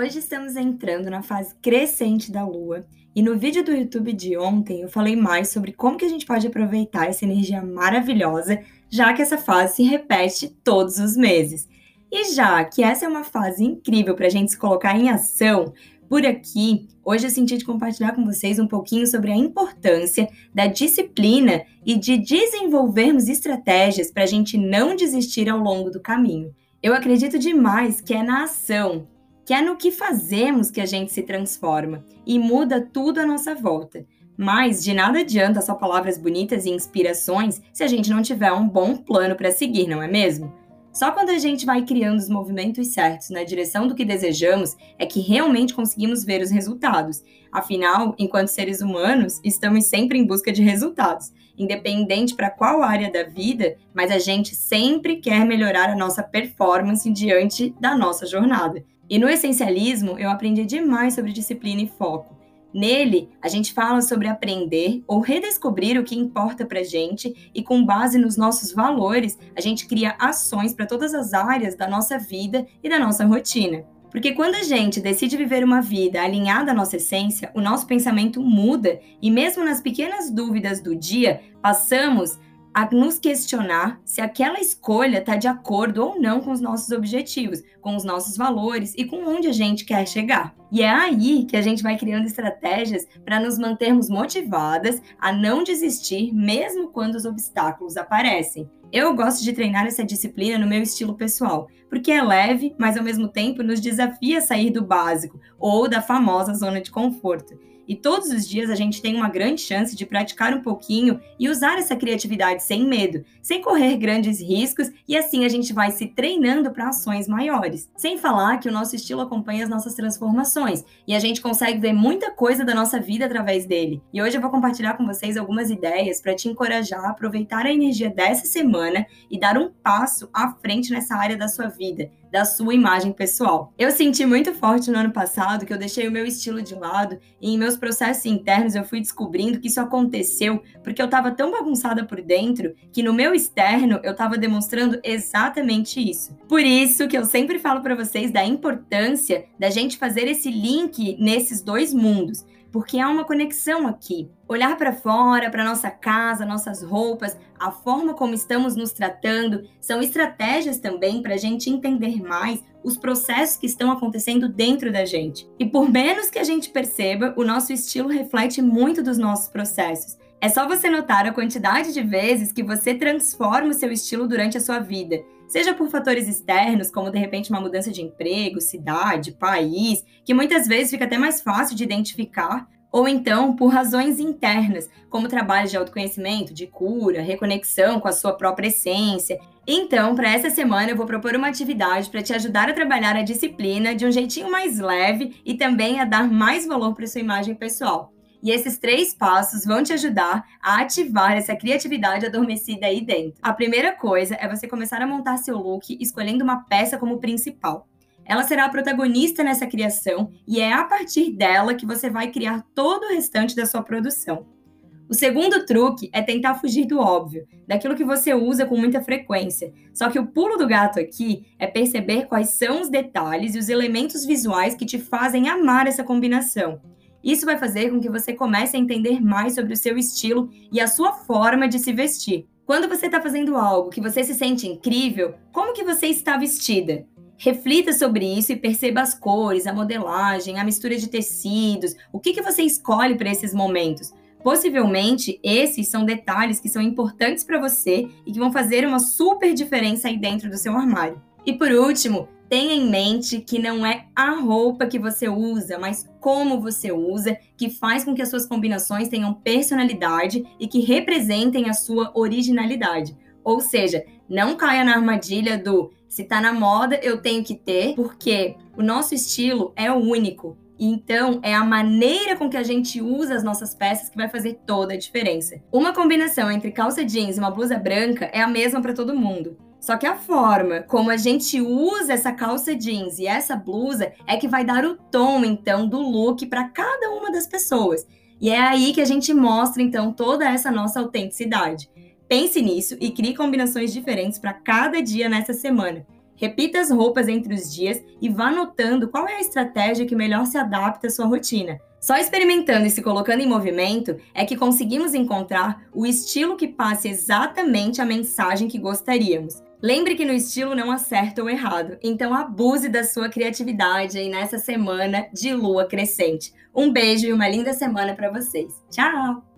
Hoje estamos entrando na fase crescente da lua e no vídeo do YouTube de ontem eu falei mais sobre como que a gente pode aproveitar essa energia maravilhosa, já que essa fase se repete todos os meses. E já que essa é uma fase incrível para a gente se colocar em ação, por aqui, hoje eu senti de compartilhar com vocês um pouquinho sobre a importância da disciplina e de desenvolvermos estratégias para a gente não desistir ao longo do caminho. Eu acredito demais que é na ação, que é no que fazemos que a gente se transforma e muda tudo à nossa volta. Mas de nada adianta só palavras bonitas e inspirações se a gente não tiver um bom plano para seguir, não é mesmo? Só quando a gente vai criando os movimentos certos na direção do que desejamos é que realmente conseguimos ver os resultados. Afinal, enquanto seres humanos, estamos sempre em busca de resultados, independente para qual área da vida, mas a gente sempre quer melhorar a nossa performance diante da nossa jornada. E no essencialismo, eu aprendi demais sobre disciplina e foco. Nele, a gente fala sobre aprender ou redescobrir o que importa para gente e, com base nos nossos valores, a gente cria ações para todas as áreas da nossa vida e da nossa rotina. Porque quando a gente decide viver uma vida alinhada à nossa essência, o nosso pensamento muda e, mesmo nas pequenas dúvidas do dia, passamos a nos questionar se aquela escolha está de acordo ou não com os nossos objetivos, com os nossos valores e com onde a gente quer chegar. E é aí que a gente vai criando estratégias para nos mantermos motivadas a não desistir, mesmo quando os obstáculos aparecem. Eu gosto de treinar essa disciplina no meu estilo pessoal, porque é leve, mas ao mesmo tempo nos desafia a sair do básico ou da famosa zona de conforto. E todos os dias a gente tem uma grande chance de praticar um pouquinho e usar essa criatividade sem medo, sem correr grandes riscos, e assim a gente vai se treinando para ações maiores. Sem falar que o nosso estilo acompanha as nossas transformações e a gente consegue ver muita coisa da nossa vida através dele. E hoje eu vou compartilhar com vocês algumas ideias para te encorajar a aproveitar a energia dessa semana e dar um passo à frente nessa área da sua vida da sua imagem pessoal. Eu senti muito forte no ano passado que eu deixei o meu estilo de lado e em meus processos internos eu fui descobrindo que isso aconteceu porque eu estava tão bagunçada por dentro que no meu externo eu estava demonstrando exatamente isso. Por isso que eu sempre falo para vocês da importância da gente fazer esse link nesses dois mundos porque há uma conexão aqui. Olhar para fora, para nossa casa, nossas roupas, a forma como estamos nos tratando, são estratégias também para a gente entender mais os processos que estão acontecendo dentro da gente. E por menos que a gente perceba, o nosso estilo reflete muito dos nossos processos. É só você notar a quantidade de vezes que você transforma o seu estilo durante a sua vida, seja por fatores externos, como de repente uma mudança de emprego, cidade, país, que muitas vezes fica até mais fácil de identificar, ou então por razões internas, como trabalhos de autoconhecimento, de cura, reconexão com a sua própria essência. Então, para essa semana, eu vou propor uma atividade para te ajudar a trabalhar a disciplina de um jeitinho mais leve e também a dar mais valor para sua imagem pessoal. E esses três passos vão te ajudar a ativar essa criatividade adormecida aí dentro. A primeira coisa é você começar a montar seu look escolhendo uma peça como principal. Ela será a protagonista nessa criação e é a partir dela que você vai criar todo o restante da sua produção. O segundo truque é tentar fugir do óbvio, daquilo que você usa com muita frequência. Só que o pulo do gato aqui é perceber quais são os detalhes e os elementos visuais que te fazem amar essa combinação. Isso vai fazer com que você comece a entender mais sobre o seu estilo e a sua forma de se vestir. Quando você está fazendo algo que você se sente incrível, como que você está vestida? Reflita sobre isso e perceba as cores, a modelagem, a mistura de tecidos, o que, que você escolhe para esses momentos. Possivelmente, esses são detalhes que são importantes para você e que vão fazer uma super diferença aí dentro do seu armário. E por último, tenha em mente que não é a roupa que você usa, mas como você usa, que faz com que as suas combinações tenham personalidade e que representem a sua originalidade. Ou seja, não caia na armadilha do se tá na moda, eu tenho que ter, porque o nosso estilo é único. Então, é a maneira com que a gente usa as nossas peças que vai fazer toda a diferença. Uma combinação entre calça jeans e uma blusa branca é a mesma para todo mundo. Só que a forma como a gente usa essa calça jeans e essa blusa é que vai dar o tom, então, do look para cada uma das pessoas. E é aí que a gente mostra, então, toda essa nossa autenticidade. Pense nisso e crie combinações diferentes para cada dia nessa semana. Repita as roupas entre os dias e vá notando qual é a estratégia que melhor se adapta à sua rotina. Só experimentando e se colocando em movimento é que conseguimos encontrar o estilo que passe exatamente a mensagem que gostaríamos. Lembre que no estilo não há certo ou errado, então abuse da sua criatividade aí nessa semana de lua crescente. Um beijo e uma linda semana para vocês. Tchau!